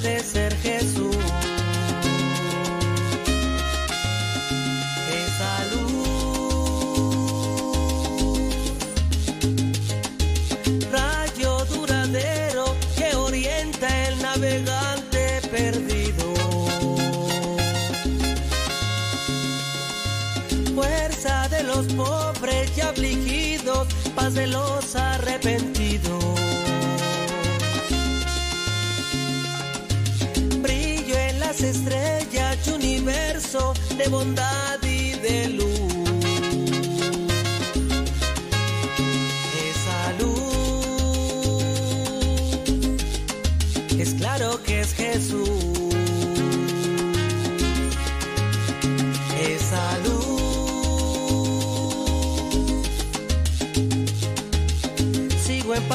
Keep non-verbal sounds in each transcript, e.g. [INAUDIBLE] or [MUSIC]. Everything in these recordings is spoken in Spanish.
solo puede ser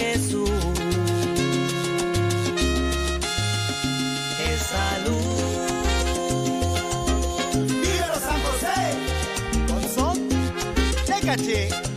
Jesús. Esa luz. ¡Viva San José! Con son de caché.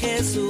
Jesús.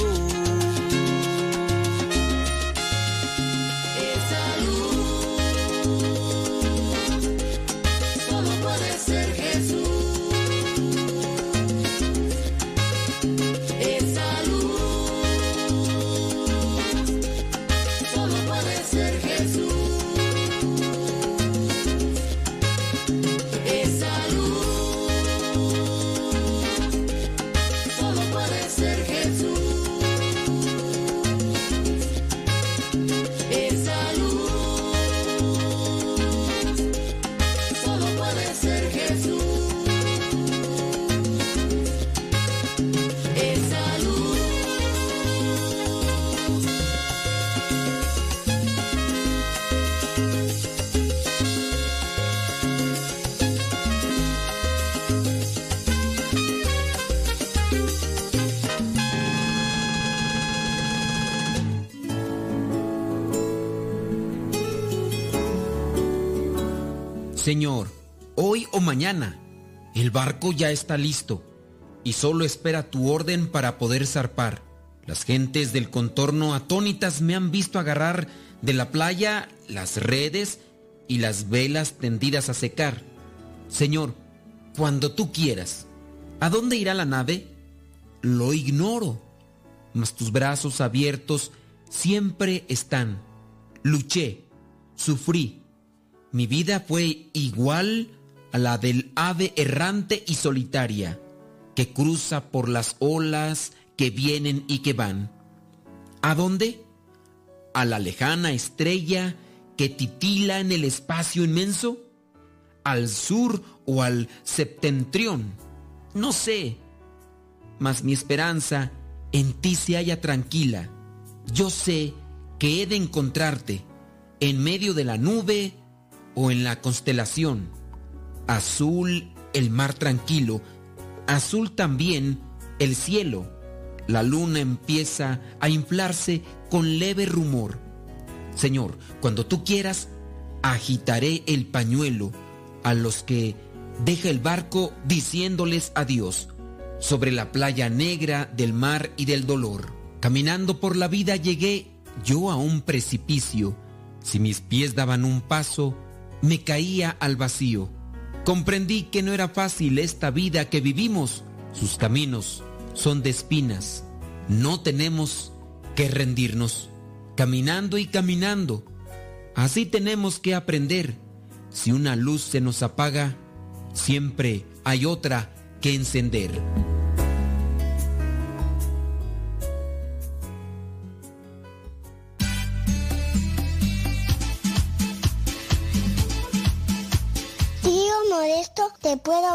Mañana, el barco ya está listo y solo espera tu orden para poder zarpar. Las gentes del contorno atónitas me han visto agarrar de la playa las redes y las velas tendidas a secar. Señor, cuando tú quieras, ¿a dónde irá la nave? Lo ignoro, mas tus brazos abiertos siempre están. Luché, sufrí, mi vida fue igual a la del ave errante y solitaria, que cruza por las olas que vienen y que van. ¿A dónde? A la lejana estrella que titila en el espacio inmenso, al sur o al septentrión, no sé, mas mi esperanza en ti se halla tranquila. Yo sé que he de encontrarte en medio de la nube o en la constelación. Azul el mar tranquilo, azul también el cielo. La luna empieza a inflarse con leve rumor. Señor, cuando tú quieras, agitaré el pañuelo a los que deja el barco diciéndoles adiós sobre la playa negra del mar y del dolor. Caminando por la vida llegué yo a un precipicio. Si mis pies daban un paso, me caía al vacío. Comprendí que no era fácil esta vida que vivimos. Sus caminos son de espinas. No tenemos que rendirnos. Caminando y caminando. Así tenemos que aprender. Si una luz se nos apaga, siempre hay otra que encender.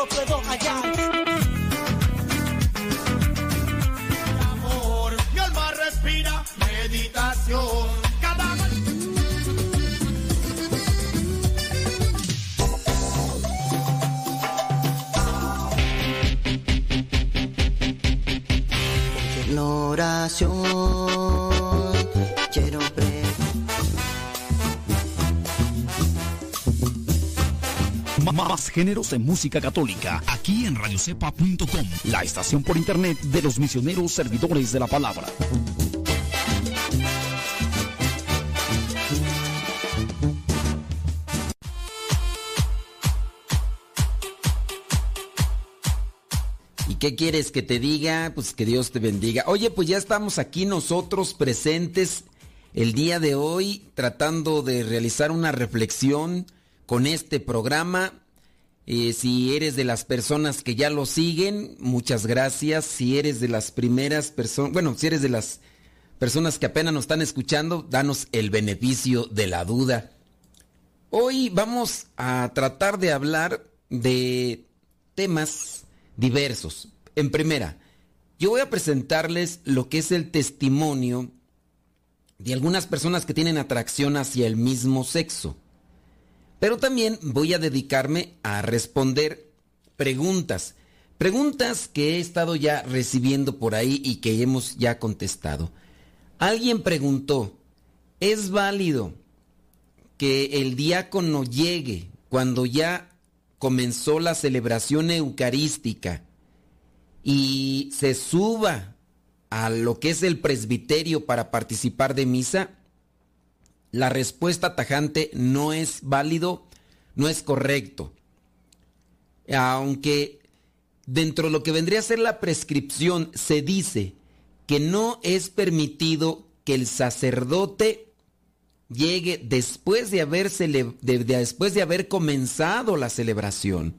Lo puedo hallar. Más géneros en música católica, aquí en radiocepa.com, la estación por internet de los misioneros servidores de la palabra. ¿Y qué quieres que te diga? Pues que Dios te bendiga. Oye, pues ya estamos aquí nosotros presentes el día de hoy tratando de realizar una reflexión con este programa. Eh, si eres de las personas que ya lo siguen, muchas gracias. Si eres de las primeras personas, bueno, si eres de las personas que apenas nos están escuchando, danos el beneficio de la duda. Hoy vamos a tratar de hablar de temas diversos. En primera, yo voy a presentarles lo que es el testimonio de algunas personas que tienen atracción hacia el mismo sexo. Pero también voy a dedicarme a responder preguntas. Preguntas que he estado ya recibiendo por ahí y que hemos ya contestado. Alguien preguntó, ¿es válido que el diácono llegue cuando ya comenzó la celebración eucarística y se suba a lo que es el presbiterio para participar de misa, la respuesta tajante no es válido, no es correcto. Aunque dentro de lo que vendría a ser la prescripción se dice que no es permitido que el sacerdote llegue después de haber, después de haber comenzado la celebración.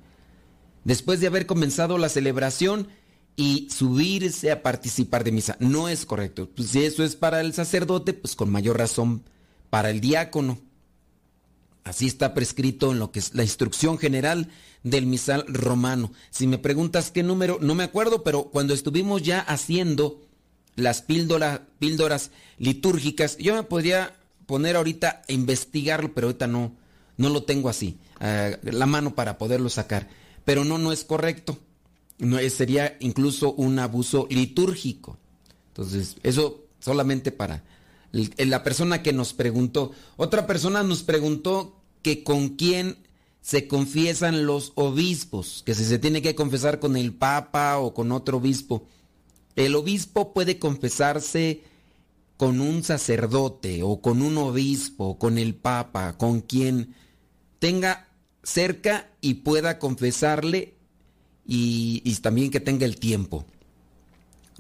Después de haber comenzado la celebración y subirse a participar de misa. No es correcto. Pues si eso es para el sacerdote, pues con mayor razón para el diácono. Así está prescrito en lo que es la instrucción general del misal romano. Si me preguntas qué número, no me acuerdo, pero cuando estuvimos ya haciendo las píldoras litúrgicas, yo me podría poner ahorita a investigarlo, pero ahorita no, no lo tengo así, la mano para poderlo sacar. Pero no, no es correcto. No, sería incluso un abuso litúrgico. Entonces, eso solamente para la persona que nos preguntó. Otra persona nos preguntó que con quién se confiesan los obispos, que si se tiene que confesar con el papa o con otro obispo. El obispo puede confesarse con un sacerdote o con un obispo, con el papa, con quien tenga cerca y pueda confesarle y, y también que tenga el tiempo.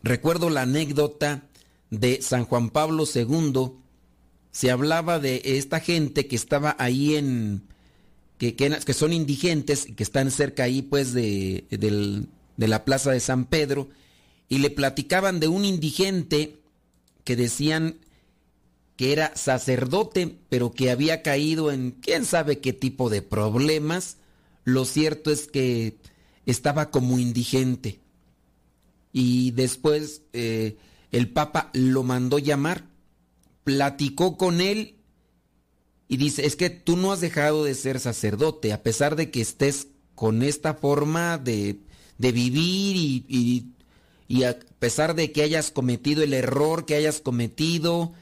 Recuerdo la anécdota de San Juan Pablo II, se hablaba de esta gente que estaba ahí en, que, que, son indigentes, que están cerca ahí pues de, de la plaza de San Pedro, y le platicaban de un indigente que decían que era sacerdote, pero que había caído en quién sabe qué tipo de problemas. Lo cierto es que estaba como indigente. Y después eh, el Papa lo mandó llamar, platicó con él y dice, es que tú no has dejado de ser sacerdote, a pesar de que estés con esta forma de, de vivir y, y, a pesar de que hayas cometido el error que hayas cometido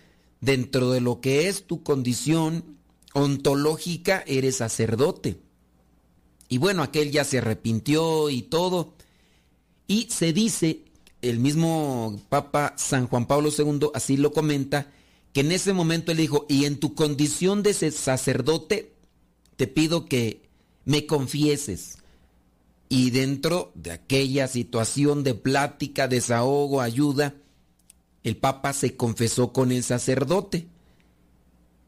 dentro de lo que es tu condición ontológica, eres sacerdote. Y bueno, aquel ya se arrepintió y todo. Y se dice el mismo Papa San Juan Pablo II así lo comenta, que en ese momento él dijo, y en tu condición de sacerdote, te pido que me confieses. Y dentro de aquella situación de plática, desahogo, ayuda, el Papa se confesó con el sacerdote.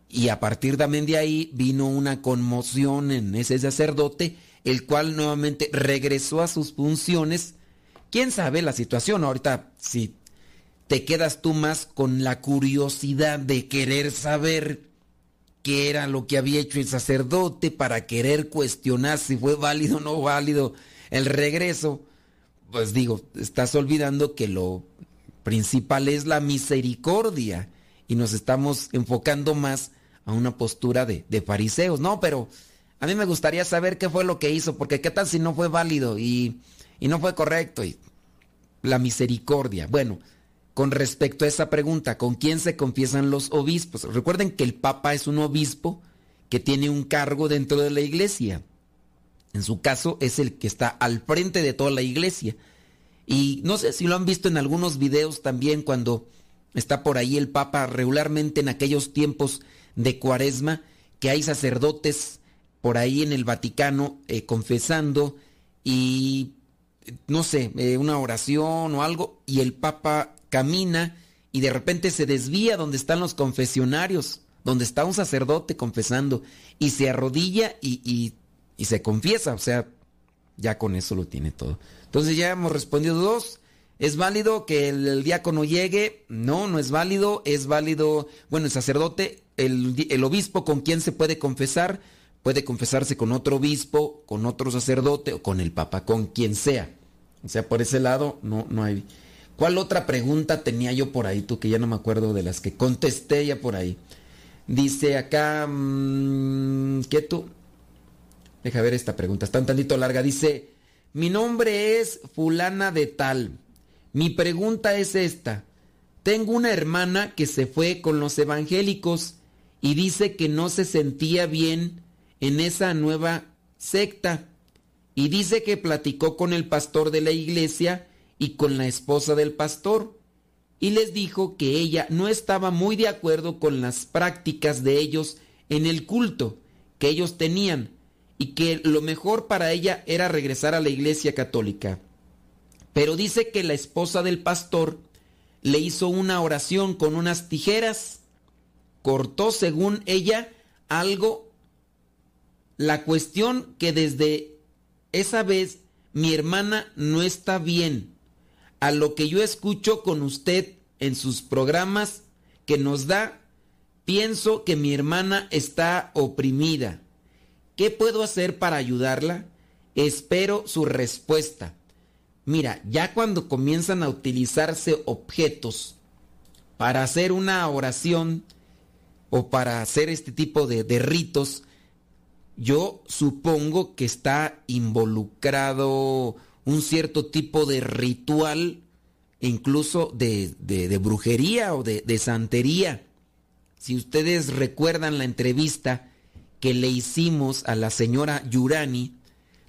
Y a partir también de ahí vino una conmoción en ese sacerdote, el cual nuevamente regresó a sus funciones quién sabe la situación. Ahorita, si te quedas tú más con la curiosidad de querer saber qué era lo que había hecho el sacerdote para querer cuestionar si fue válido o no válido el regreso, pues digo, estás olvidando que lo principal es la misericordia y nos estamos enfocando más a una postura de, de fariseos. No, pero a mí me gustaría saber qué fue lo que hizo, porque qué tal si no fue válido y y no fue correcto. Y la misericordia. Bueno, con respecto a esa pregunta, ¿con quién se confiesan los obispos? Recuerden que el Papa es un obispo que tiene un cargo dentro de la iglesia. En su caso es el que está al frente de toda la iglesia. Y no sé si lo han visto en algunos videos también cuando está por ahí el Papa regularmente en aquellos tiempos de cuaresma, que hay sacerdotes por ahí en el Vaticano eh, confesando y no sé, eh, una oración o algo, y el Papa camina y de repente se desvía donde están los confesionarios, donde está un sacerdote confesando, y se arrodilla y, y, se confiesa, o sea, ya con eso lo tiene todo. Entonces ya hemos respondido dos. ¿Es válido que el, diácono llegue? No, no es válido. Es válido, bueno, el sacerdote, el, el obispo con quien se puede confesar puede confesarse con otro obispo, con otro sacerdote o con el papa, con quien sea. O sea, por ese lado no, no hay. ¿Cuál otra pregunta tenía yo por ahí, tú que ya no me acuerdo de las que contesté ya por ahí? Dice acá, mm, ¿qué tú? Deja ver esta pregunta, está un tantito larga. Dice, mi nombre es fulana de tal. Mi pregunta es esta. Tengo una hermana que se fue con los evangélicos y dice que no se sentía bien en esa nueva secta y dice que platicó con el pastor de la iglesia y con la esposa del pastor y les dijo que ella no estaba muy de acuerdo con las prácticas de ellos en el culto que ellos tenían y que lo mejor para ella era regresar a la iglesia católica. Pero dice que la esposa del pastor le hizo una oración con unas tijeras, cortó según ella algo. La cuestión que desde esa vez mi hermana no está bien. A lo que yo escucho con usted en sus programas que nos da, pienso que mi hermana está oprimida. ¿Qué puedo hacer para ayudarla? Espero su respuesta. Mira, ya cuando comienzan a utilizarse objetos para hacer una oración o para hacer este tipo de, ritos, yo supongo que está involucrado un cierto tipo de ritual, incluso de, de, brujería o de, de, santería. Si ustedes recuerdan la entrevista que le hicimos a la señora Yurani,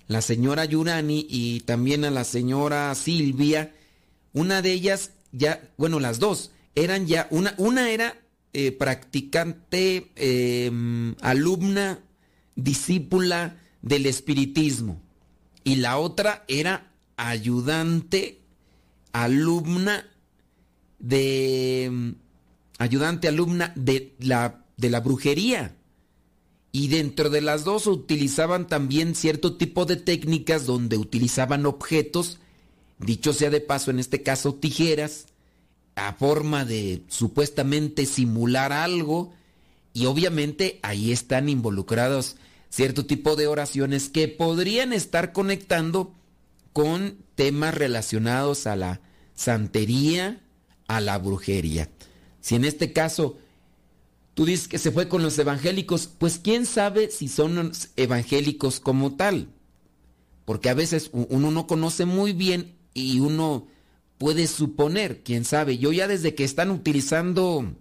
la señora Yurani y también a la señora Silvia, una de ellas ya, bueno, las dos, eran ya, una, una era eh, practicante, eh, alumna discípula del espiritismo. Y la otra era ayudante alumna de ayudante alumna de la de la brujería. Y dentro de las dos utilizaban también cierto tipo de técnicas donde utilizaban objetos dicho sea de paso en este caso tijeras a forma de supuestamente simular algo y obviamente ahí están involucrados cierto tipo de oraciones que podrían estar conectando con temas relacionados a la santería, a la brujería. Si en este caso tú dices que se fue con los evangélicos, pues quién sabe si son evangélicos como tal. Porque a veces uno no conoce muy bien y uno puede suponer, quién sabe. Yo ya desde que están utilizando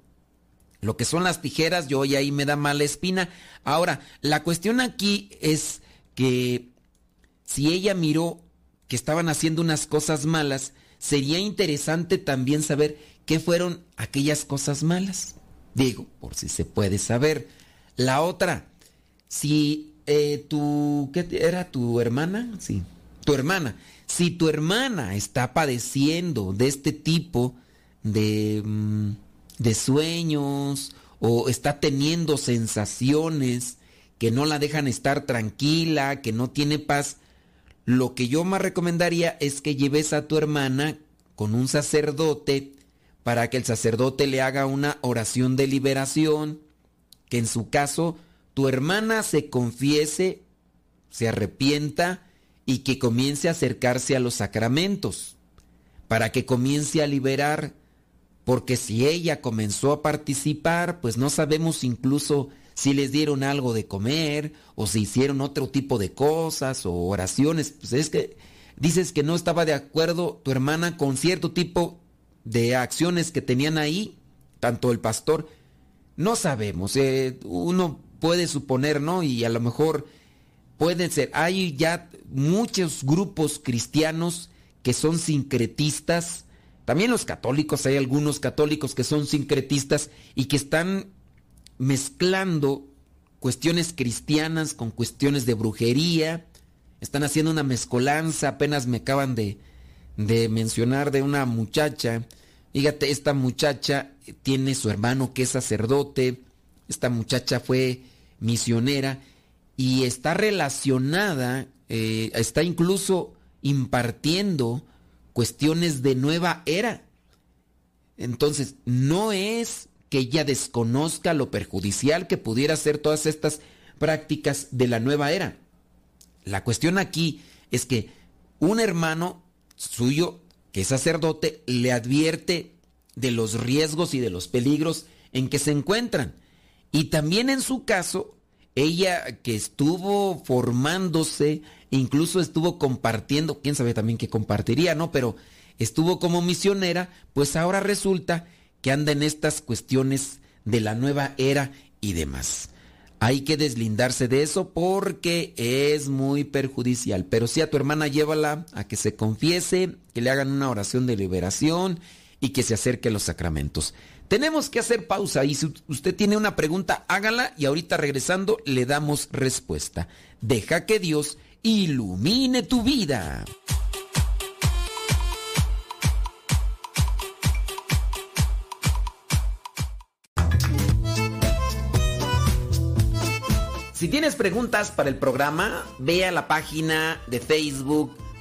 lo que son las tijeras, yo y ahí me da mala espina. Ahora, la cuestión aquí es que si ella miró que estaban haciendo unas cosas malas, sería interesante también saber qué fueron aquellas cosas malas. Digo, por si se puede saber. La otra, si eh, tu, ¿qué era tu hermana? Sí, tu hermana. Si tu hermana está padeciendo de este tipo de... Mmm, de sueños o está teniendo sensaciones que no la dejan estar tranquila, que no tiene paz, lo que yo más recomendaría es que lleves a tu hermana con un sacerdote para que el sacerdote le haga una oración de liberación, que en su caso tu hermana se confiese, se arrepienta y que comience a acercarse a los sacramentos, para que comience a liberar porque si ella comenzó a participar, pues no sabemos incluso si les dieron algo de comer o si hicieron otro tipo de cosas o oraciones. Pues es que dices que no estaba de acuerdo tu hermana con cierto tipo de acciones que tenían ahí, tanto el pastor. No sabemos, eh, uno puede suponer, ¿no? Y a lo mejor pueden ser, hay ya muchos grupos cristianos que son sincretistas, también los católicos, hay algunos católicos que son sincretistas y que están mezclando cuestiones cristianas con cuestiones de brujería. Están haciendo una mezcolanza, apenas me acaban de, de mencionar de una muchacha. Fíjate, esta muchacha tiene su hermano que es sacerdote, esta muchacha fue misionera y está relacionada, eh, está incluso impartiendo cuestiones de nueva era. Entonces, no es que ella desconozca lo perjudicial que pudiera ser todas estas prácticas de la nueva era. La cuestión aquí es que un hermano suyo, que es sacerdote, le advierte de los riesgos y de los peligros en que se encuentran. Y también en su caso, ella que estuvo formándose, incluso estuvo compartiendo, quién sabe también qué compartiría, ¿no? Pero estuvo como misionera, pues ahora resulta que anda en estas cuestiones de la nueva era y demás. Hay que deslindarse de eso porque es muy perjudicial. Pero si a tu hermana llévala a que se confiese, que le hagan una oración de liberación y que se acerque a los sacramentos. Tenemos que hacer pausa y si usted tiene una pregunta, hágala y ahorita regresando le damos respuesta. Deja que Dios ilumine tu vida. Si tienes preguntas para el programa, ve a la página de Facebook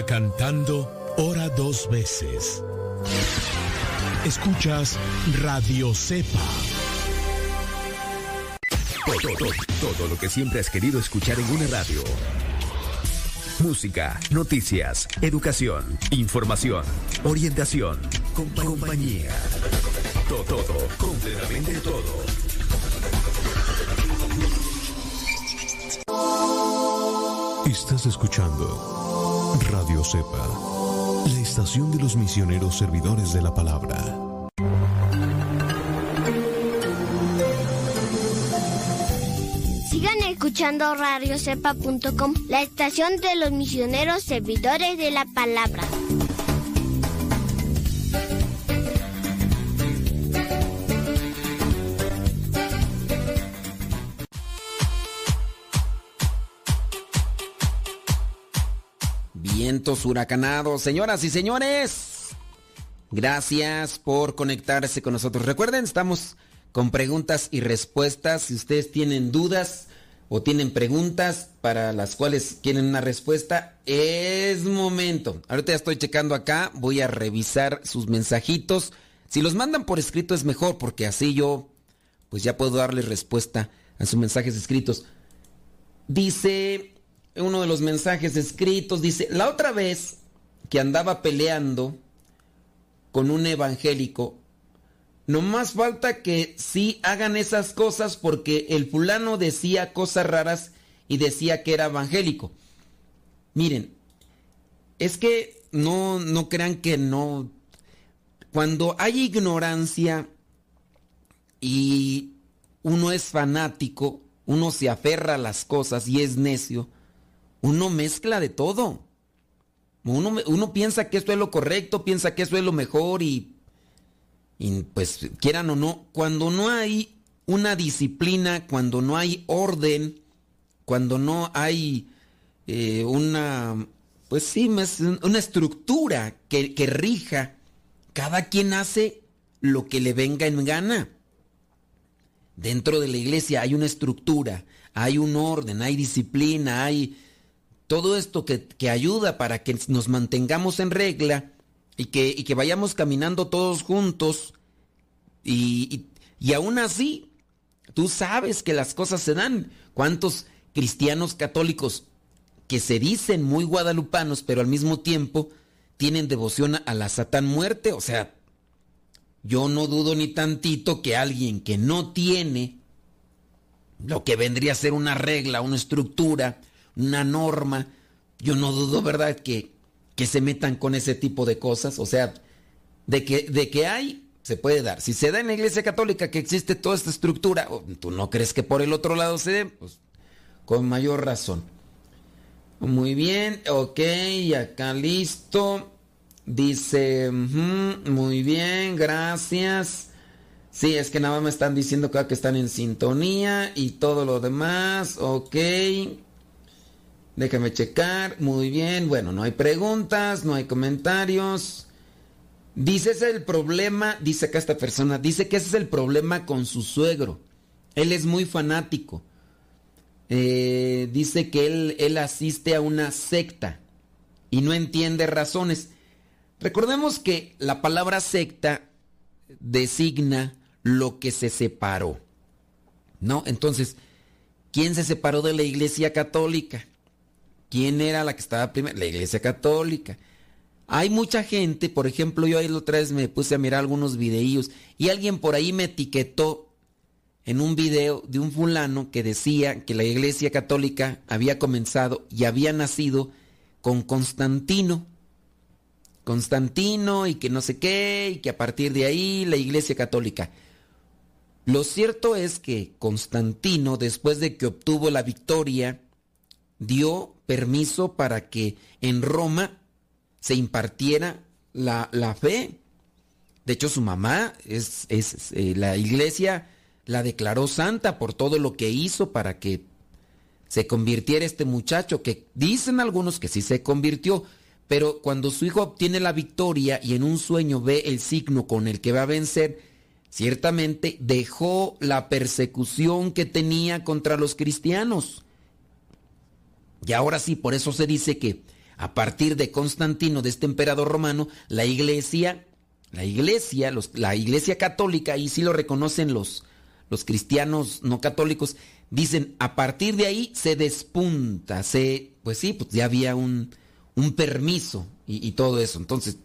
Cantando, ora dos veces. Escuchas Radio Cepa. Todo, todo, todo lo que siempre has querido escuchar en una radio. Música, noticias, educación, información, orientación, compa- compañía. Todo, todo, completamente todo. Estás escuchando Radio Cepa, la estación de los misioneros servidores de la palabra. Sigan escuchando radiocepa.com, la estación de los misioneros servidores de la palabra. Huracanados, señoras y señores. Gracias por conectarse con nosotros. Recuerden, estamos con preguntas y respuestas. Si ustedes tienen dudas o tienen preguntas para las cuales quieren una respuesta, es momento. Ahorita ya estoy checando acá, voy a revisar sus mensajitos. Si los mandan por escrito es mejor porque así yo pues ya puedo darles respuesta a sus mensajes escritos. Dice uno de los mensajes escritos, dice, la otra vez que andaba peleando con un evangélico, no más falta que sí hagan esas cosas porque el fulano decía cosas raras y decía que era evangélico. Miren, es que no, no crean que no. Cuando hay ignorancia y uno es fanático, uno se aferra a las cosas y es necio, uno mezcla de todo. Uno, uno piensa que esto es lo correcto, piensa que esto es lo mejor y, pues quieran o no, cuando no hay una disciplina, cuando no hay orden, cuando no hay eh, una, pues sí, una estructura que, que rija, cada quien hace lo que le venga en gana. Dentro de la iglesia hay una estructura, hay un orden, hay disciplina, hay todo esto que, que ayuda para que nos mantengamos en regla y que, y que vayamos caminando todos juntos. Y, y, y aún así, tú sabes que las cosas se dan. ¿Cuántos cristianos católicos que se dicen muy guadalupanos, pero al mismo tiempo tienen devoción a la Satán muerte? O sea, yo no dudo ni tantito que alguien que no tiene lo que vendría a ser una regla, una estructura, una norma, yo no dudo, ¿verdad?, que, que se metan con ese tipo de cosas. O sea, de que, de que hay, se puede dar. Si se da en la Iglesia Católica que existe toda esta estructura, ¿tú no crees que por el otro lado se dé? Pues con mayor razón. Muy bien, ok, acá listo. Dice, muy bien, gracias. Sí, es que nada más me están diciendo que, que están en sintonía y todo lo demás, ok. Déjame checar, muy bien, bueno, no hay preguntas, no hay comentarios. Dice ese es el problema, dice acá esta persona, dice que ese es el problema con su suegro. Él es muy fanático. Eh, dice que él, él asiste a una secta y no entiende razones. Recordemos que la palabra secta designa lo que se separó. ¿No? Entonces, ¿quién se separó de la iglesia católica? ¿Quién era la que estaba primero? La iglesia católica. hay mucha gente, por ejemplo, yo ahí otra vez me puse a mirar algunos videillos y alguien por ahí me etiquetó en un video de un fulano que decía que la Iglesia Católica había comenzado y había nacido con Constantino. Constantino y que no sé qué, y que a partir de ahí la Iglesia Católica. Lo cierto es que Constantino, después de que obtuvo la victoria, dio permiso para que en Roma se impartiera la, la fe. De hecho, su mamá es, es eh, la iglesia la declaró santa por todo lo que hizo para que se convirtiera este muchacho, que dicen algunos que sí se convirtió, pero cuando su hijo obtiene la victoria y en un sueño ve el signo con el que va a vencer, ciertamente dejó la persecución que tenía contra los cristianos. Y ahora sí, por eso se dice que a partir de Constantino, de este emperador romano, la iglesia, la iglesia, la iglesia católica, y sí lo reconocen los, los cristianos no católicos, dicen, a partir de ahí se despunta, se, pues sí, pues ya había un, un permiso y, y, todo eso. Entonces,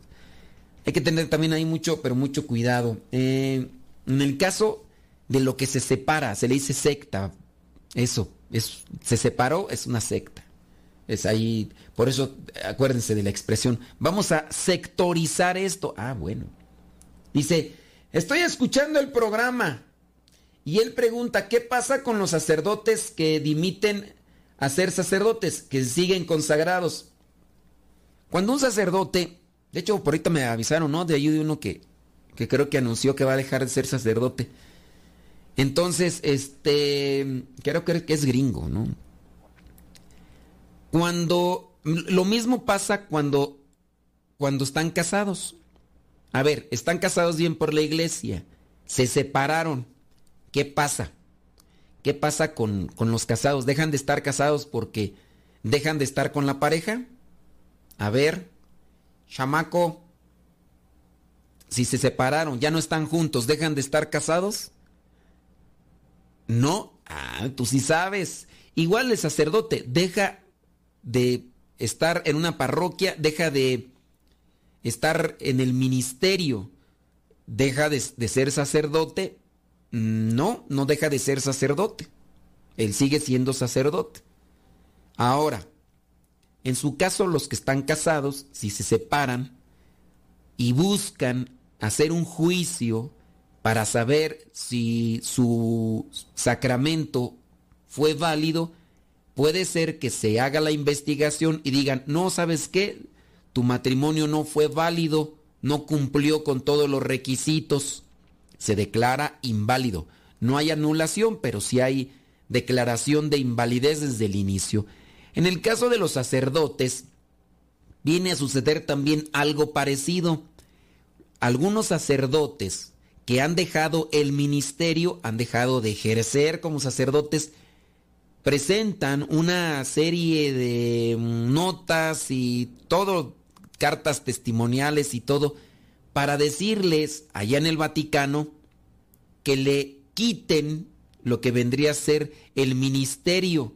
hay que tener también ahí mucho, pero mucho cuidado. Eh, en el caso de lo que se separa, se le dice secta, eso, es, se separó, es una secta. Es ahí, por eso acuérdense de la expresión, vamos a sectorizar esto. Ah, bueno. Dice, estoy escuchando el programa. Y él pregunta, ¿qué pasa con los sacerdotes que dimiten a ser sacerdotes, que siguen consagrados? Cuando un sacerdote, de hecho por ahorita me avisaron, ¿no? De ahí de uno que, que creo que anunció que va a dejar de ser sacerdote. Entonces, este, creo que es gringo, ¿no? Cuando, lo mismo pasa cuando, cuando están casados. A ver, están casados bien por la iglesia, se separaron ¿Qué pasa? ¿Qué pasa con, con, los casados? ¿Dejan de estar casados porque dejan de estar con la pareja? A ver, chamaco, si se separaron, ya no están juntos, ¿dejan de estar casados? No, ah, tú sí sabes. Igual el sacerdote deja de estar en una parroquia, deja de estar en el ministerio, deja de, de ser sacerdote no, no deja de ser sacerdote. Él sigue siendo sacerdote. Ahora, en su caso, los que están casados, si se separan y buscan hacer un juicio para saber si su sacramento fue válido, puede ser que se haga la investigación y digan, no, ¿sabes qué? Tu matrimonio no fue válido, no cumplió con todos los requisitos se declara inválido. No hay anulación, pero sí hay declaración de invalidez desde el inicio. En el caso de los sacerdotes, viene a suceder también algo parecido. Algunos sacerdotes que han dejado el ministerio, han dejado de ejercer como sacerdotes, presentan una serie de notas y todo, cartas testimoniales y todo, para decirles allá en el Vaticano que le quiten lo que vendría a ser el ministerio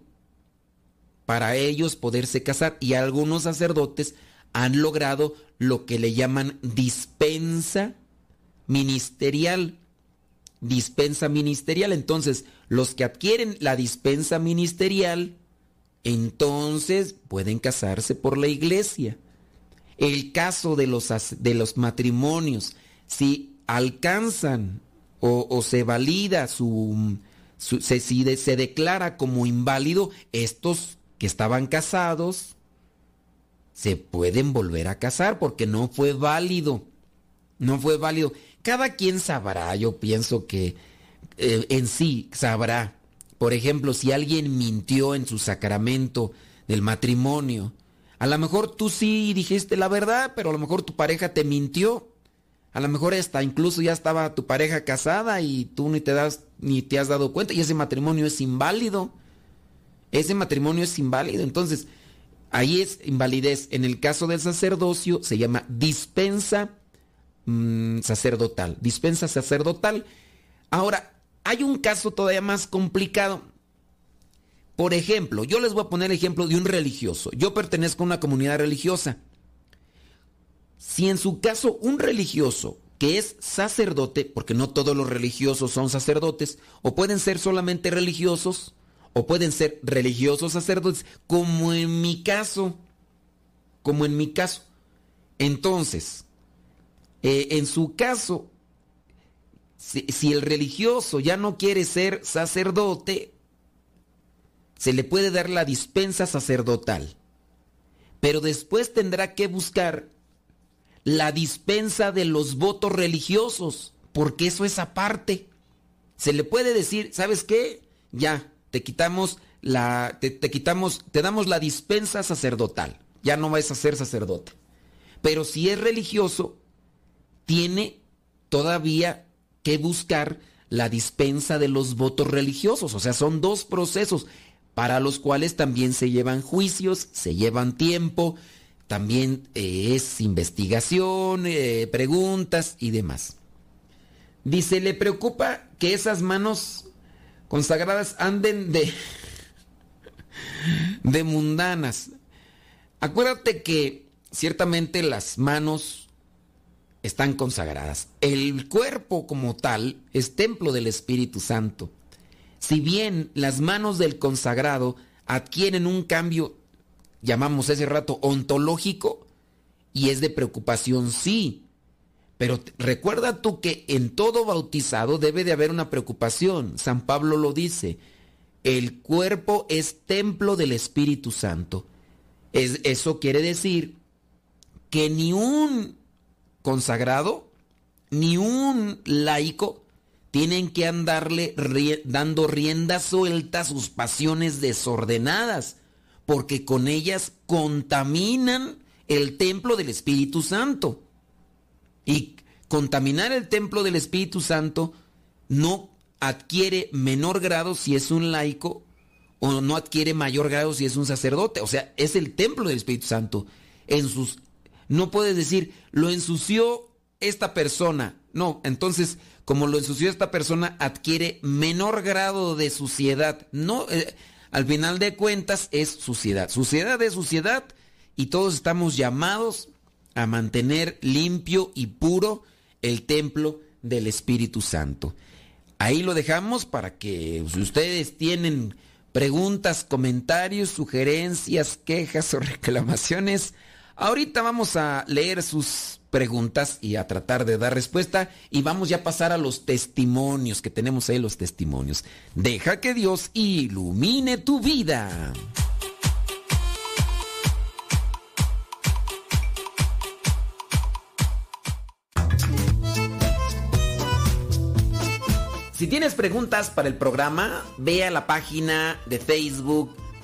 para ellos poderse casar y algunos sacerdotes han logrado lo que le llaman dispensa ministerial. Dispensa ministerial. Entonces, los que adquieren la dispensa ministerial, entonces pueden casarse por la iglesia el caso de los, de los matrimonios, si alcanzan o, se valida su, se, si se declara como inválido, estos que estaban casados se pueden volver a casar porque no fue válido. No fue válido. Cada quien sabrá, yo pienso que eh, en sí sabrá. Por ejemplo, si alguien mintió en su sacramento del matrimonio, a lo mejor tú sí dijiste la verdad, pero a lo mejor tu pareja te mintió. A lo mejor esta incluso ya estaba tu pareja casada y tú ni te das ni te has dado cuenta y ese matrimonio es inválido. Ese matrimonio es inválido. Entonces, ahí es invalidez. En el caso del sacerdocio se llama dispensa mmm, sacerdotal. Dispensa sacerdotal. Ahora, hay un caso todavía más complicado. Por ejemplo, yo les voy a poner el ejemplo de un religioso. Yo pertenezco a una comunidad religiosa. si en su caso un religioso que es sacerdote, porque no todos los religiosos son sacerdotes, o pueden ser solamente religiosos, o pueden ser religiosos sacerdotes, como en mi caso, como en mi caso. Entonces, eh, en su caso, si, el religioso ya no quiere ser sacerdote, se le puede dar la dispensa sacerdotal, pero después tendrá que buscar la dispensa de los votos religiosos, porque eso es aparte. Se le puede decir, ¿sabes qué? Ya, te quitamos la, te quitamos, te damos la dispensa sacerdotal. Ya no vas a ser sacerdote. Pero si es religioso, tiene todavía que buscar la dispensa de los votos religiosos. O sea, son dos procesos para los cuales también se llevan juicios, se llevan tiempo, también eh, es investigación, eh, preguntas y demás. Dice, le preocupa que esas manos consagradas anden de, [LAUGHS] de mundanas. Acuérdate que ciertamente las manos están consagradas. El cuerpo como tal es templo del Espíritu Santo. Si bien las manos del consagrado adquieren un cambio llamamos ese rato ontológico y es de preocupación, sí. Pero recuerda tú que en todo bautizado debe de haber una preocupación. San Pablo lo dice. El cuerpo es templo del Espíritu Santo. Es, eso quiere decir que ni un consagrado, ni un laico tienen que andarle dando rienda suelta a sus pasiones desordenadas porque con ellas contaminan el templo del Espíritu Santo. Y contaminar el templo del Espíritu Santo no adquiere menor grado si es un laico o no adquiere mayor grado si es un sacerdote. O sea, es el templo del Espíritu Santo. En sus no puedes decir lo ensució esta persona. No, entonces como lo ensució esta persona adquiere menor grado de suciedad. No, eh, al final de cuentas es suciedad. Suciedad es suciedad y todos estamos llamados a mantener limpio y puro el templo del Espíritu Santo. Ahí lo dejamos para que si ustedes tienen preguntas, comentarios, sugerencias, quejas o [LAUGHS] reclamaciones, ahorita vamos a leer sus preguntas y a tratar de dar respuesta. Y vamos ya a pasar a los testimonios, que tenemos ahí los testimonios. Deja que Dios ilumine tu vida. Si tienes preguntas para el programa, ve a la página de Facebook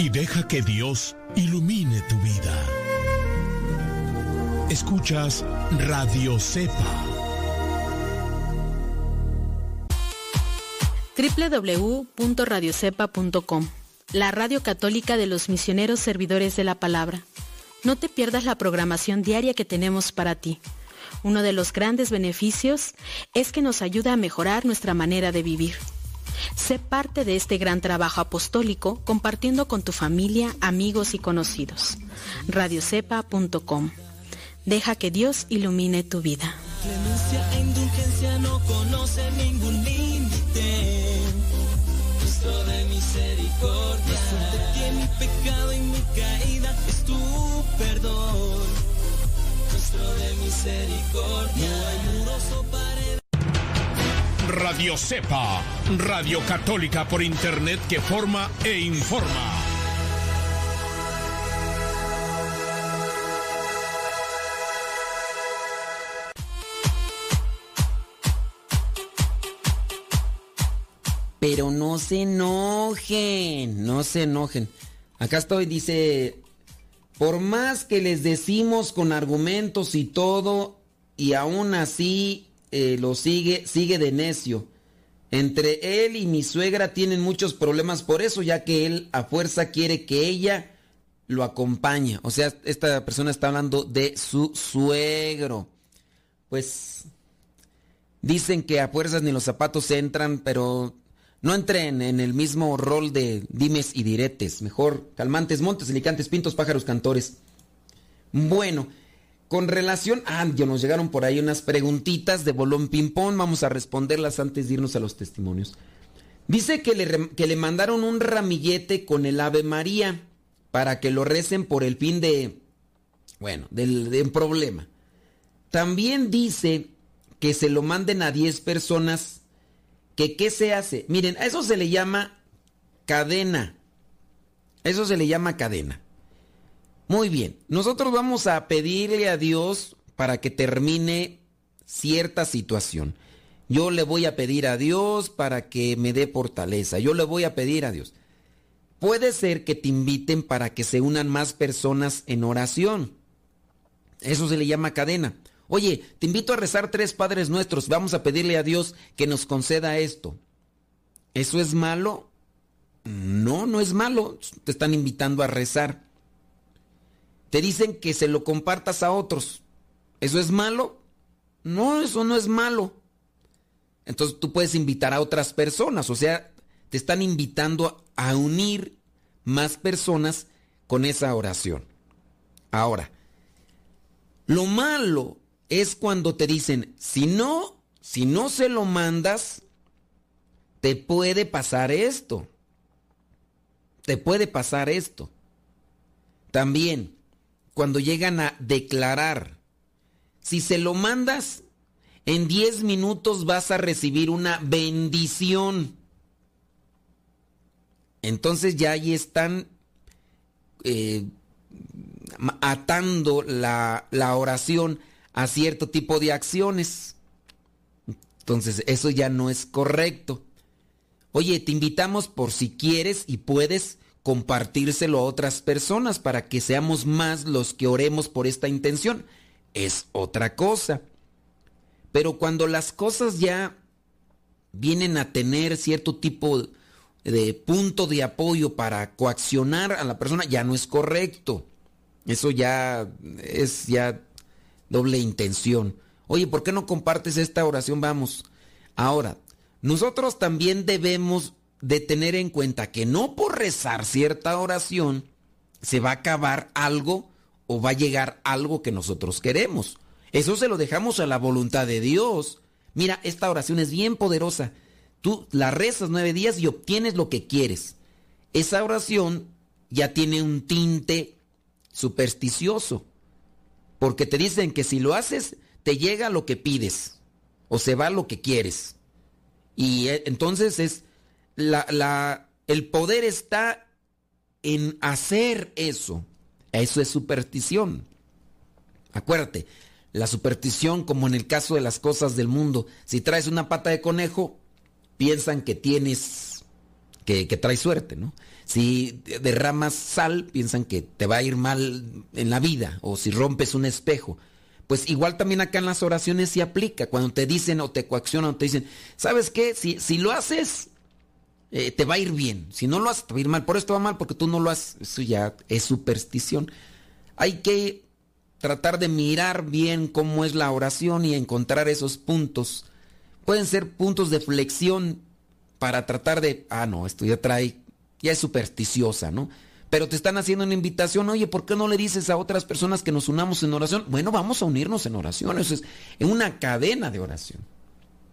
y deja que Dios ilumine tu vida. Escuchas Radio Cepa. www.radiocepa.com, la radio católica de los misioneros servidores de la palabra. No te pierdas la programación diaria que tenemos para ti. Uno de los grandes beneficios es que nos ayuda a mejorar nuestra manera de vivir. Sé parte de este gran trabajo apostólico compartiendo con tu familia, amigos y conocidos. radiocepa.com. Deja que Dios ilumine tu vida. Clemencia e indulgencia no conoce ningún límite. Cristo de misericordia. que mi pecado y mi caída es tu perdón. rastro de misericordia. No hay muros o paredes. Radio Cepa, Radio Católica por Internet que forma e informa. Pero no se enojen, no se enojen. Acá estoy, dice, por más que les decimos con argumentos y todo, y aún así eh, lo sigue, sigue de necio. Entre él y mi suegra tienen muchos problemas por eso, ya que él a fuerza quiere que ella lo acompañe. O sea, esta persona está hablando de su suegro. Pues dicen que a fuerzas ni los zapatos entran, pero no entren en el mismo rol de dimes y diretes. Mejor calmantes, montes, alicantes, pintos, pájaros, cantores. Bueno, con relación... Ah, nos llegaron por ahí unas preguntitas de bolón ping-pong. Vamos a responderlas antes de irnos a los testimonios. Dice que le, que le mandaron un ramillete con el Ave María para que lo recen por el fin de... Bueno, del, del problema. También dice que se lo manden a 10 personas que qué se hace. Miren, a eso se le llama cadena. Eso se le llama cadena. Muy bien, nosotros vamos a pedirle a Dios para que termine cierta situación. Yo le voy a pedir a Dios para que me dé fortaleza. Yo le voy a pedir a Dios. Puede ser que te inviten para que se unan más personas en oración. Eso se le llama cadena. Oye, te invito a rezar tres Padres Nuestros, vamos a pedirle a Dios que nos conceda esto. ¿Eso es malo? No, no es malo. Te están invitando a rezar. Te dicen que se lo compartas a otros. ¿Eso es malo? No, eso no es malo. Entonces tú puedes invitar a otras personas. O sea, te están invitando a unir más personas con esa oración. Ahora, lo malo es cuando te dicen, si no, si no se lo mandas, te puede pasar esto. Te puede pasar esto. También, cuando llegan a declarar, si se lo mandas, en 10 minutos vas a recibir una bendición. Entonces ya ahí están eh, atando la, la oración a cierto tipo de acciones. Entonces, eso ya no es correcto. Oye, te invitamos por si quieres y puedes compartírselo a otras personas para que seamos más los que oremos por esta intención. Es otra cosa. Pero cuando las cosas ya vienen a tener cierto tipo de punto de apoyo para coaccionar a la persona, ya no es correcto. Eso ya es ya doble intención. Oye, ¿por qué no compartes esta oración? Vamos. Ahora, nosotros también debemos de tener en cuenta que no por rezar cierta oración se va a acabar algo o va a llegar algo que nosotros queremos. Eso se lo dejamos a la voluntad de Dios. Mira, esta oración es bien poderosa. Tú la rezas nueve días y obtienes lo que quieres. Esa oración ya tiene un tinte supersticioso. Porque te dicen que si lo haces, te llega lo que pides o se va lo que quieres. Y eh, entonces es la, el poder está en hacer eso. Eso es superstición. Acuérdate, la superstición, como en el caso de las cosas del mundo, si traes una pata de conejo, piensan que tienes, que, que traes suerte, ¿no? Si derramas sal, piensan que te va a ir mal en la vida, o si rompes un espejo. Pues igual también acá en las oraciones se aplica, cuando te dicen o te coaccionan o te dicen, ¿sabes qué? Si, si lo haces, eh, te va a ir bien. Si no lo haces, te va a ir mal. Por esto va mal, porque tú no lo haces. Eso ya es superstición. Hay que tratar de mirar bien cómo es la oración y encontrar esos puntos. Pueden ser puntos de flexión para tratar de, ah, no, esto ya trae ya es supersticiosa, ¿no? Pero te están haciendo una invitación, oye, ¿por qué no le dices a otras personas que nos unamos en oración? Bueno, vamos a unirnos en oración, eso es en una cadena de oración.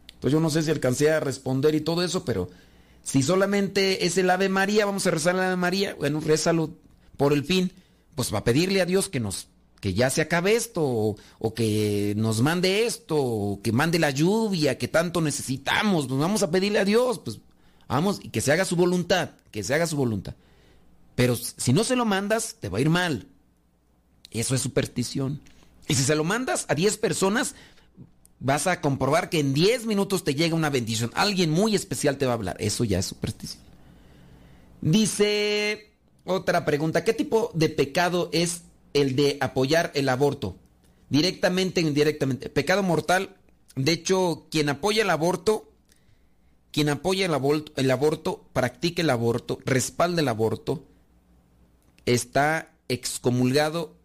Entonces yo no sé si alcancé a responder y todo eso, pero si solamente es el Ave María, vamos a rezar el Ave María, bueno, rézalo por el fin, pues va a pedirle a Dios que nos que ya se acabe esto, o, o que nos mande esto, o que mande la lluvia que tanto necesitamos, pues vamos a pedirle a Dios, pues vamos, y que se haga su voluntad, que se haga su voluntad. Pero si no se lo mandas, te va a ir mal. Eso es superstición. Y si se lo mandas a 10 personas, vas a comprobar que en 10 minutos te llega una bendición. Alguien muy especial te va a hablar. Eso ya es superstición. Dice otra pregunta. ¿Qué tipo de pecado es el de apoyar el aborto? Directamente o indirectamente. Pecado mortal. De hecho, quien apoya el aborto, quien apoya el aborto, el aborto practica el aborto, respalda el aborto, está excomulgado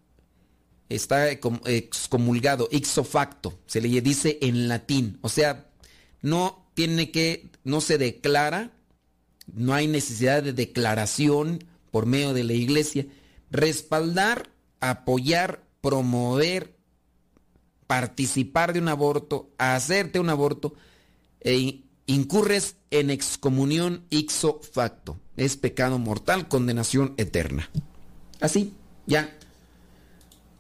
está excomulgado, ixo facto, se le dice en latín. O sea, no tiene que, no se declara, no hay necesidad de declaración por medio de la iglesia. Respaldar, apoyar, promover, participar de un aborto, hacerte un aborto, e incurres en excomunión ixo facto. Es pecado mortal, condenación eterna. Así, ya,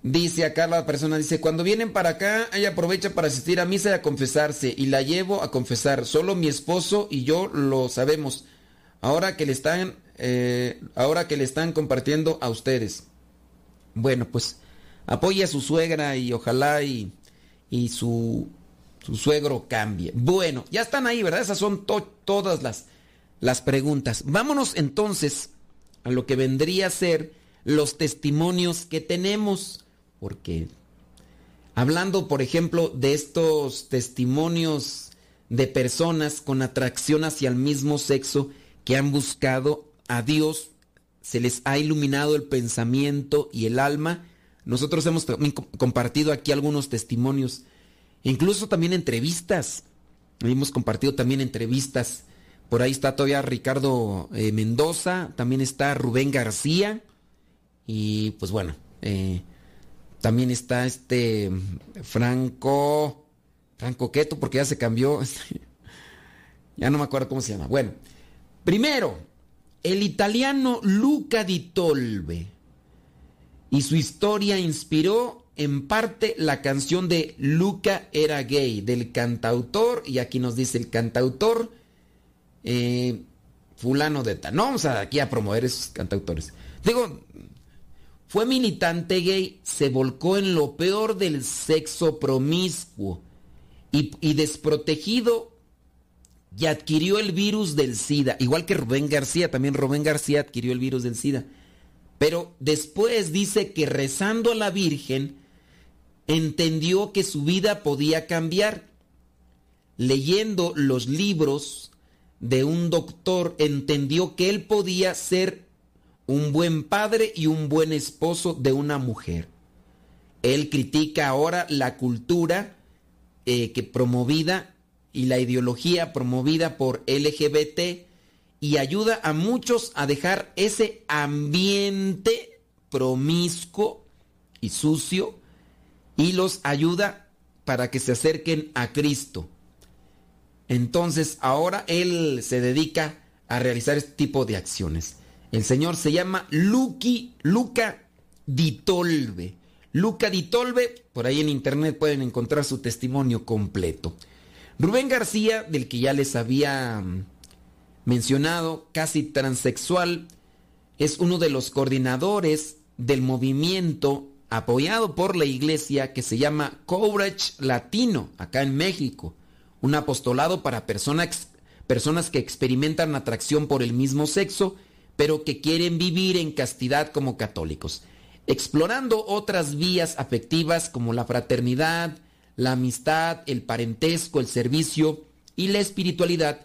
Dice acá la persona, dice, cuando vienen para acá, ella aprovecha para asistir a misa y a confesarse y la llevo a confesar. Solo mi esposo y yo lo sabemos. Ahora que le están, eh, ahora que le están compartiendo a ustedes. Bueno, pues apoya a su suegra y ojalá y, y su, su, suegro cambie. Bueno, ya están ahí, ¿verdad? Esas son todas las, las preguntas. Vámonos entonces a lo que vendría a ser los testimonios que tenemos. Porque hablando, por ejemplo, de estos testimonios de personas con atracción hacia el mismo sexo que han buscado a Dios, se les ha iluminado el pensamiento y el alma. Nosotros hemos compartido aquí algunos testimonios, incluso también entrevistas. Hemos compartido también entrevistas. Por ahí está todavía Ricardo eh, Mendoza, también está Rubén García. Y pues bueno, eh, también está este Franco. Franco Queto, porque ya se cambió. [LAUGHS] ya no me acuerdo cómo se llama. Bueno, primero, el italiano Luca di Tolbe. Y su historia inspiró en parte la canción de Luca era gay, del cantautor, y aquí nos dice el cantautor, eh, fulano de tal. No vamos aquí a promover esos cantautores. Digo, fue militante gay, se volcó en lo peor del sexo promiscuo y, desprotegido y adquirió el virus del SIDA, igual que Rubén García, también Rubén García adquirió el virus del SIDA. Pero después dice que rezando a la Virgen entendió que su vida podía cambiar. Leyendo los libros de un doctor entendió que él podía ser un buen padre y un buen esposo de una mujer. Él critica ahora la cultura eh, que promovida y la ideología promovida por LGBT y ayuda a muchos a dejar ese ambiente promiscuo y sucio y los ayuda para que se acerquen a Cristo. Entonces ahora él se dedica a realizar este tipo de acciones. El señor se llama Lucky, Luca Ditolbe. Luca Ditolbe, por ahí en internet pueden encontrar su testimonio completo. Rubén García, del que ya les había mm, mencionado, casi transexual, es uno de los coordinadores del movimiento apoyado por la iglesia que se llama Courage Latino, acá en México. Un apostolado para personas, personas que experimentan atracción por el mismo sexo pero que quieren vivir en castidad como católicos, explorando otras vías afectivas como la fraternidad, la amistad, el parentesco, el servicio y la espiritualidad.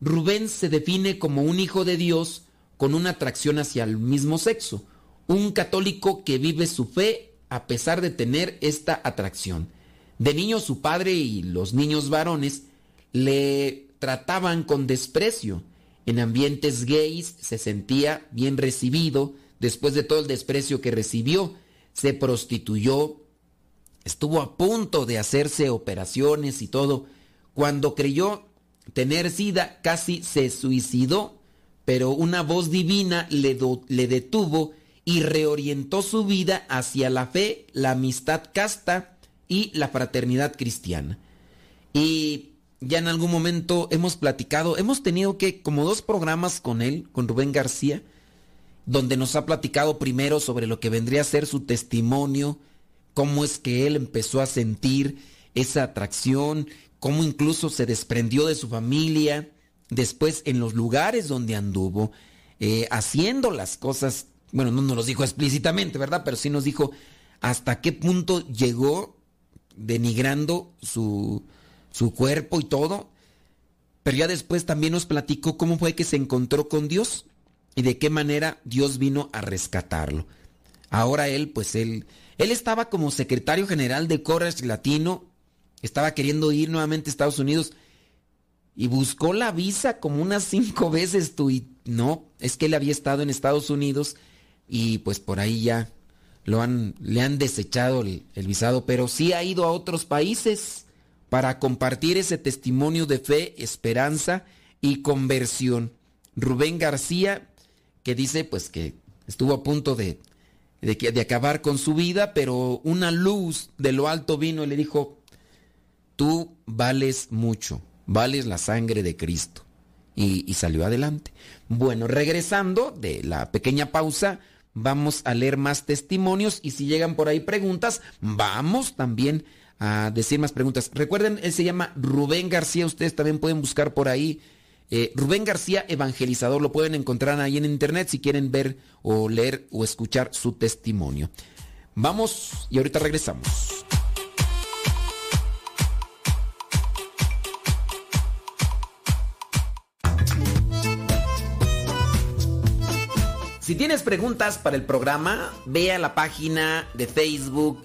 Rubén se define como un hijo de Dios con una atracción hacia el mismo sexo, un católico que vive su fe a pesar de tener esta atracción. De niño su padre y los niños varones le trataban con desprecio, en ambientes gays se sentía bien recibido después de todo el desprecio que recibió. Se prostituyó, estuvo a punto de hacerse operaciones y todo. Cuando creyó tener sida, casi se suicidó, pero una voz divina le, detuvo y reorientó su vida hacia la fe, la amistad casta y la fraternidad cristiana. Y ya en algún momento hemos platicado, hemos tenido que como dos programas con él, con Rubén García, donde nos ha platicado primero sobre lo que vendría a ser su testimonio, cómo es que él empezó a sentir esa atracción, cómo incluso se desprendió de su familia, después en los lugares donde anduvo, eh, haciendo las cosas, bueno, no nos lo dijo explícitamente, ¿verdad? Pero sí nos dijo hasta qué punto llegó denigrando su, su cuerpo y todo. Pero ya después también nos platicó cómo fue que se encontró con Dios y de qué manera Dios vino a rescatarlo. Ahora él, pues él, él estaba como secretario general de Courage Latino, estaba queriendo ir nuevamente a Estados Unidos y buscó la visa como unas cinco [LAUGHS] veces tú y no, es que él había estado en Estados Unidos y pues por ahí ya lo han, le han desechado el, el visado, pero sí ha ido a otros países para compartir ese testimonio de fe, esperanza y conversión. Rubén García, que dice pues que estuvo a punto de, de, de acabar con su vida, pero una luz de lo alto vino y le dijo, tú vales mucho, vales la sangre de Cristo. Y, y salió adelante. Bueno, regresando de la pequeña pausa, vamos a leer más testimonios y si llegan por ahí preguntas, vamos también a decir más preguntas. Recuerden, él se llama Rubén García, ustedes también pueden buscar por ahí. eh, Rubén García Evangelizador, lo pueden encontrar ahí en internet si quieren ver o leer o escuchar su testimonio. Vamos y ahorita regresamos. Si tienes preguntas para el programa, ve a la página de Facebook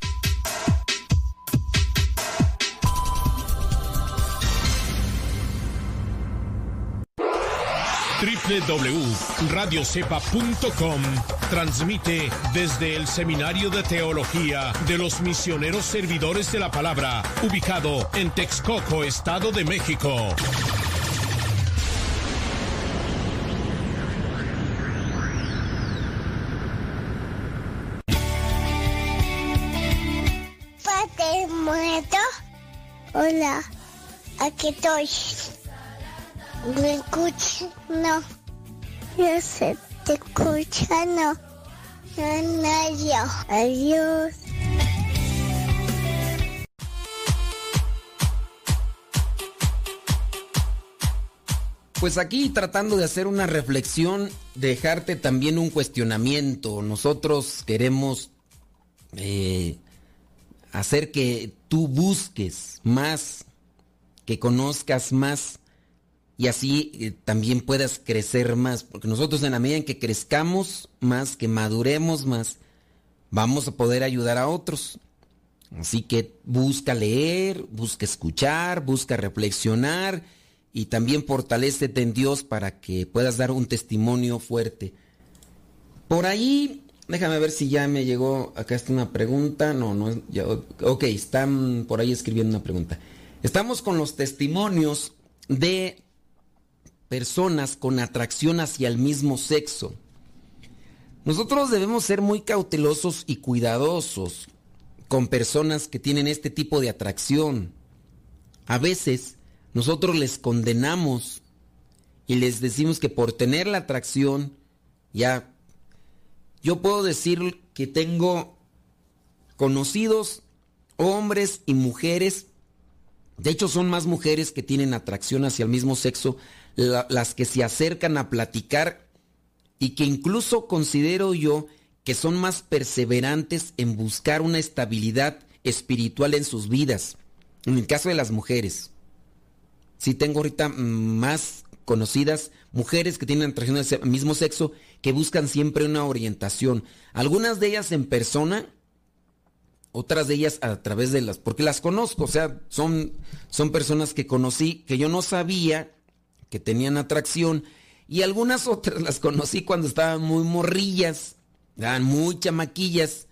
www.radiocepa.com transmite desde el Seminario de Teología de los Misioneros Servidores de la Palabra, ubicado en Texcoco, Estado de México. Padre muerto. Hola, aquí estoy. ¿Me escuchas? No. Yo sé, te escucha, no. No, no, yo. Adiós. Pues aquí tratando de hacer una reflexión, dejarte también un cuestionamiento. Nosotros queremos eh, hacer que tú busques más, que conozcas más y así eh, también puedas crecer más. Porque nosotros en la medida en que crezcamos más, que maduremos más, vamos a poder ayudar a otros. Así que busca leer, busca escuchar, busca reflexionar y también fortalécete en Dios para que puedas dar un testimonio fuerte. Por ahí, déjame ver si ya me llegó, acá está una pregunta, no, no, ya, ok, están por ahí escribiendo una pregunta. Estamos con los testimonios de personas con atracción hacia el mismo sexo. Nosotros debemos ser muy cautelosos y cuidadosos con personas que tienen este tipo de atracción. A veces nosotros les condenamos y les decimos que por tener la atracción ya yo puedo decir que tengo conocidos hombres y mujeres de hecho son más mujeres que tienen atracción hacia el mismo sexo la- las que se acercan a platicar y que incluso considero yo que son más perseverantes en buscar una estabilidad espiritual en sus vidas. En el caso de las mujeres. Sí tengo ahorita más conocidas mujeres que tienen atracción al mismo sexo que buscan siempre una orientación. Algunas de ellas en persona, otras de ellas a través de las, porque las conozco, o sea, son, son personas que conocí que yo no sabía que tenían atracción y algunas [LAUGHS] otras las conocí cuando estaban muy morrillas, eran muy chamaquillas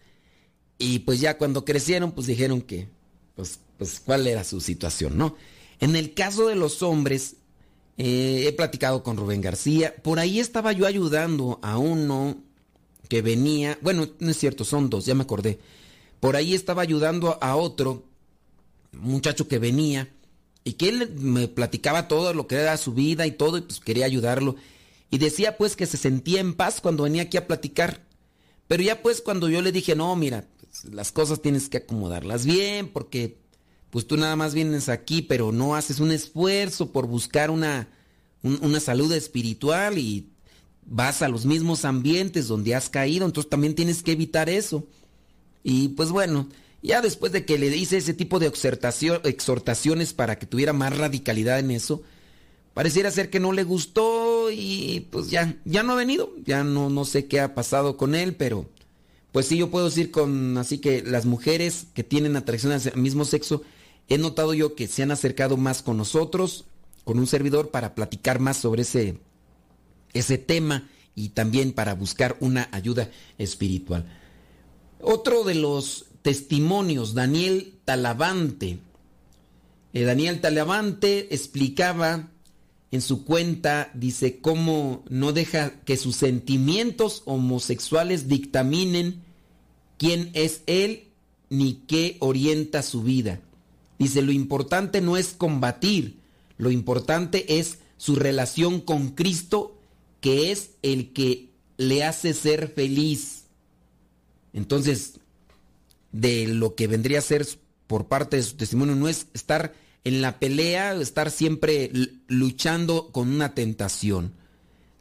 y pues ya cuando crecieron pues dijeron que, pues, pues cuál era su situación, ¿no? En el caso de los hombres, eh, he platicado con Rubén García. Por ahí estaba yo ayudando a uno que venía. Bueno, no es cierto, son dos, ya me acordé. Por ahí estaba ayudando a otro muchacho que venía y que él me platicaba todo lo que era su vida y todo y pues quería ayudarlo. Y decía pues que se sentía en paz cuando venía aquí a platicar. Pero ya pues cuando yo le dije, no, mira, pues, las cosas tienes que acomodarlas bien porque pues tú nada más vienes aquí, pero no haces un esfuerzo por buscar una, una salud espiritual y vas a los mismos ambientes donde has caído, entonces también tienes que evitar eso. Y pues bueno, ya después de que le hice ese tipo de exhortaciones para que tuviera más radicalidad en eso, pareciera ser que no le gustó y pues ya, ya no ha venido, ya no, no sé qué ha pasado con él, pero pues sí yo puedo decir con, así que las mujeres que tienen atracción al mismo sexo, he notado yo que se han acercado más con nosotros, con un servidor, para platicar más sobre ese, ese tema y también para buscar una ayuda espiritual. Otro de los testimonios, Daniel Talavante. Eh, Daniel Talavante explicaba en su cuenta, dice, cómo no deja que sus sentimientos homosexuales dictaminen quién es él ni qué orienta su vida. Dice, lo importante no es combatir, lo importante es su relación con Cristo, que es el que le hace ser feliz. Entonces, de lo que vendría a ser por parte de su testimonio no es estar en la pelea, estar siempre luchando con una tentación.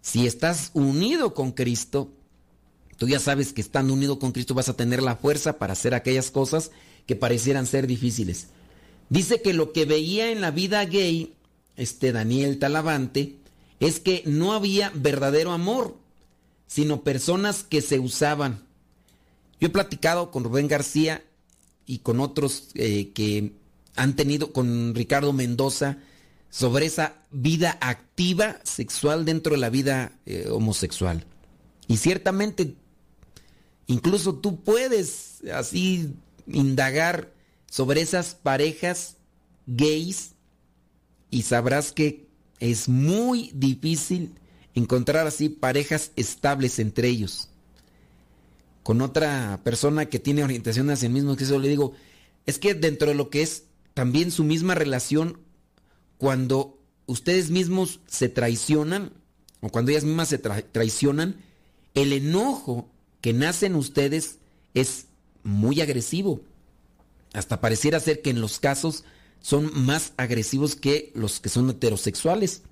Si estás unido con Cristo, tú ya sabes que estando unido con Cristo vas a tener la fuerza para hacer aquellas cosas que parecieran ser difíciles. Dice que lo que veía en la vida gay, este Daniel Talavante, es que no había verdadero amor, sino personas que se usaban. Yo he platicado con Rubén García y con otros eh, que han tenido, con Ricardo Mendoza, sobre esa vida activa sexual dentro de la vida eh, homosexual. Y ciertamente, incluso tú puedes así indagar sobre esas parejas gays y sabrás que es muy difícil encontrar así parejas estables entre ellos. Con otra persona que tiene orientación hacia el mismo que eso le digo, es que dentro de lo que es también su misma relación, cuando ustedes mismos se traicionan, o cuando ellas mismas se traicionan, el enojo que nace en ustedes es muy agresivo hasta pareciera ser que en los casos son más agresivos que los que son heterosexuales.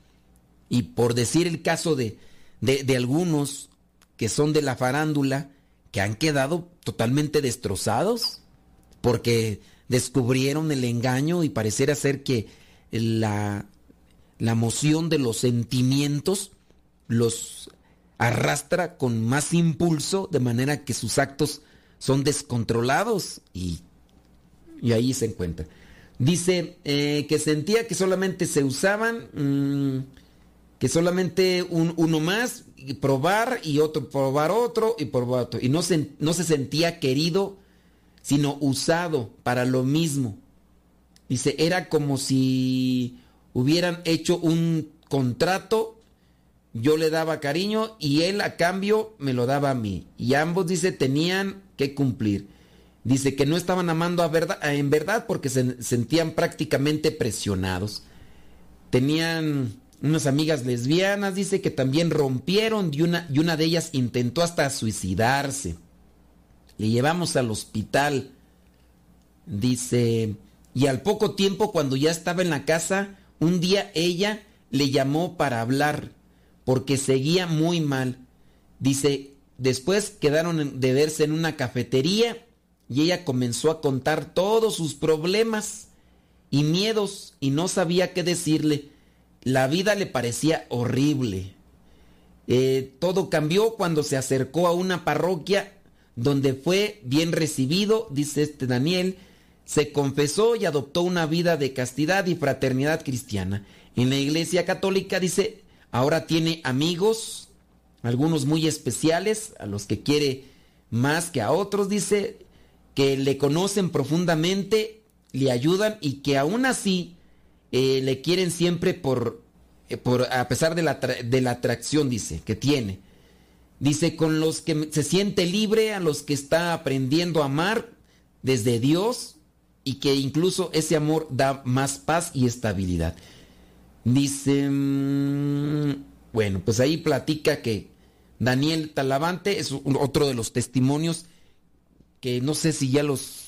Y por decir el caso de, de, algunos que son de la farándula, que han quedado totalmente destrozados, porque descubrieron el engaño y pareciera ser que la, la moción de los sentimientos los arrastra con más impulso, de manera que sus actos son descontrolados y y ahí se encuentra. Dice eh, que sentía que solamente se usaban, mm, que solamente uno más, y probar y otro, probar otro y probar otro. Y no se, no se sentía querido, sino usado para lo mismo. Dice, era como si hubieran hecho un contrato, yo le daba cariño y él a cambio me lo daba a mí. Y ambos, dice, tenían que cumplir. Dice que no estaban amando a verdad, en verdad porque se sentían prácticamente presionados. Tenían unas amigas lesbianas, dice que también rompieron y una, y una de ellas intentó hasta suicidarse. Le llevamos al hospital. Dice, y al poco tiempo cuando ya estaba en la casa, un día ella le llamó para hablar porque seguía muy mal. Dice, después quedaron de verse en una cafetería y ella comenzó a contar todos sus problemas y miedos y no sabía qué decirle. La vida le parecía horrible. Eh, todo cambió cuando se acercó a una parroquia donde fue bien recibido, dice este Daniel, se confesó y adoptó una vida de castidad y fraternidad cristiana. En la iglesia católica dice, ahora tiene amigos, algunos muy especiales, a los que quiere más que a otros, dice, que le conocen profundamente, le ayudan y que aún así eh, le quieren siempre por, eh, por a pesar de la, de la atracción, dice, que tiene. Dice, con los que se siente libre, a los que está aprendiendo a amar desde Dios, y que incluso ese amor da más paz y estabilidad. Dice, mm, bueno, pues ahí platica que Daniel Talavante es otro de los testimonios que no sé si ya los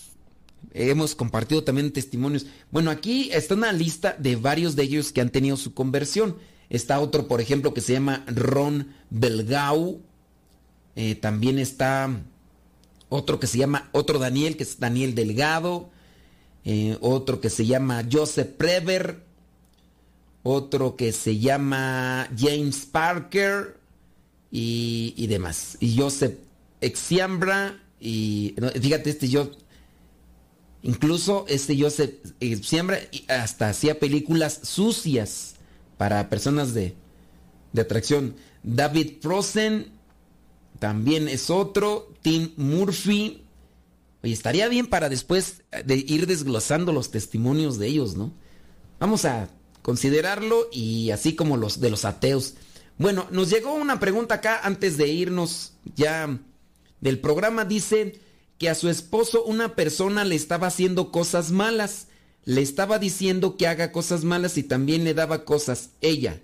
hemos compartido también testimonios. Bueno, aquí está una lista de varios de ellos que han tenido su conversión. Está otro, por ejemplo, que se llama Ron Belgau. Eh, también está otro que se llama, otro Daniel, que es Daniel Delgado. Eh, otro que se llama Joseph Prever, otro que se llama James Parker y, demás. Y Joseph Exiambra y fíjate este yo incluso este Joseph Exiambra hasta hacía películas sucias para personas de, de atracción. David Frozen también es otro. Tim Murphy Oye, estaría bien para después de ir desglosando los testimonios de ellos, ¿no? Vamos a considerarlo y así como los de los ateos. Bueno, nos llegó una pregunta acá antes de irnos ya del programa. Dice que a su esposo una persona le estaba haciendo cosas malas. Le estaba diciendo que haga cosas malas y también le daba cosas. Ella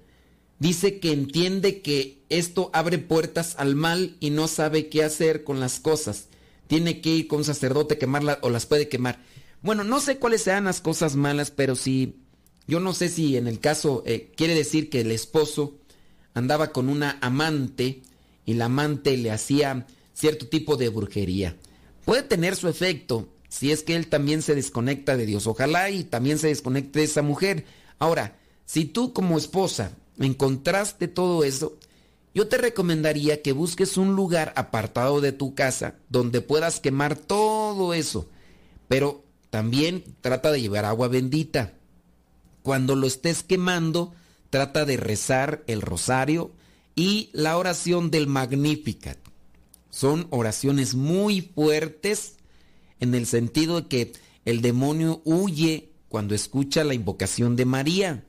dice que entiende que esto abre puertas al mal y no sabe qué hacer con las cosas tiene que ir con un sacerdote, quemarla o las puede quemar. Bueno, no sé cuáles sean las cosas malas, pero si yo no sé si en el caso eh, quiere decir que el esposo andaba con una amante y la amante le hacía cierto tipo de brujería. Puede tener su efecto si es que él también se desconecta de Dios. Ojalá y también se desconecte de esa mujer. Ahora, si tú como esposa encontraste todo eso, yo te recomendaría que busques un lugar apartado de tu casa donde puedas quemar todo eso. Pero también trata de llevar agua bendita. Cuando lo estés quemando, trata de rezar el rosario y la oración del Magnificat. Son oraciones muy fuertes en el sentido de que el demonio huye cuando escucha la invocación de María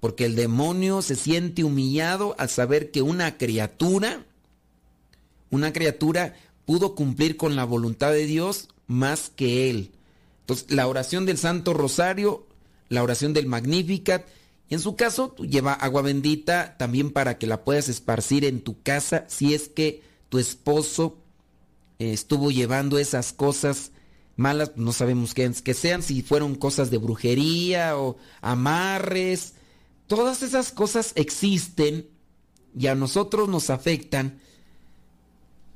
porque el demonio se siente humillado al saber que una criatura, una criatura pudo cumplir con la voluntad de Dios más que él. Entonces, la oración del Santo Rosario, la oración del Magnificat, y en su caso, lleva agua bendita también para que la puedas esparcir en tu casa si es que tu esposo eh, estuvo llevando esas cosas malas, no sabemos qué sean, si fueron cosas de brujería o amarres, Todas esas cosas existen y a nosotros nos afectan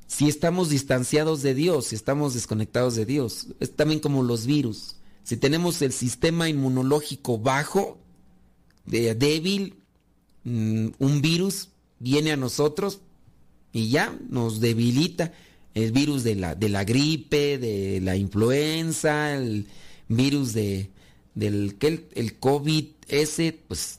si estamos distanciados de Dios, si estamos desconectados de Dios. Es también como los virus. Si tenemos el sistema inmunológico bajo, débil, mm, un virus viene a nosotros y ya nos debilita. El virus de la, de la gripe, de la influenza, el virus de, del el, el COVID, ese, pues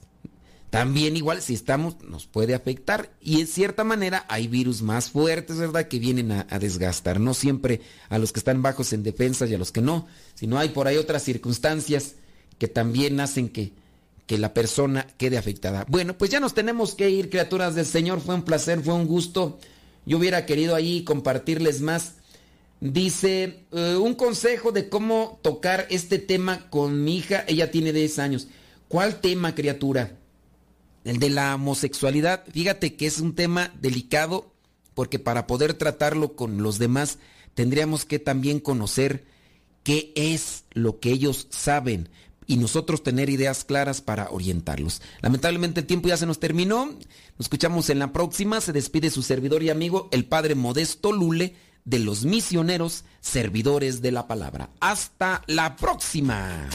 también igual si estamos nos puede afectar y en cierta manera hay virus más fuertes, ¿verdad? Que vienen a, desgastar, no siempre a los que están bajos en defensa y a los que no, sino hay por ahí otras circunstancias que también hacen que, que la persona quede afectada. Bueno, pues ya nos tenemos que ir, criaturas del Señor, fue un placer, fue un gusto. Yo hubiera querido ahí compartirles más. Dice, eh, un consejo de cómo tocar este tema con mi hija, ella tiene 10 años. ¿Cuál tema, criatura? El de la homosexualidad, fíjate que es un tema delicado porque para poder tratarlo con los demás tendríamos que también conocer qué es lo que ellos saben. Y nosotros tener ideas claras para orientarlos. Lamentablemente el tiempo ya se nos terminó. Nos escuchamos en la próxima. Se despide su servidor y amigo, el Padre Modesto Lule, de los misioneros servidores de la palabra. Hasta la próxima.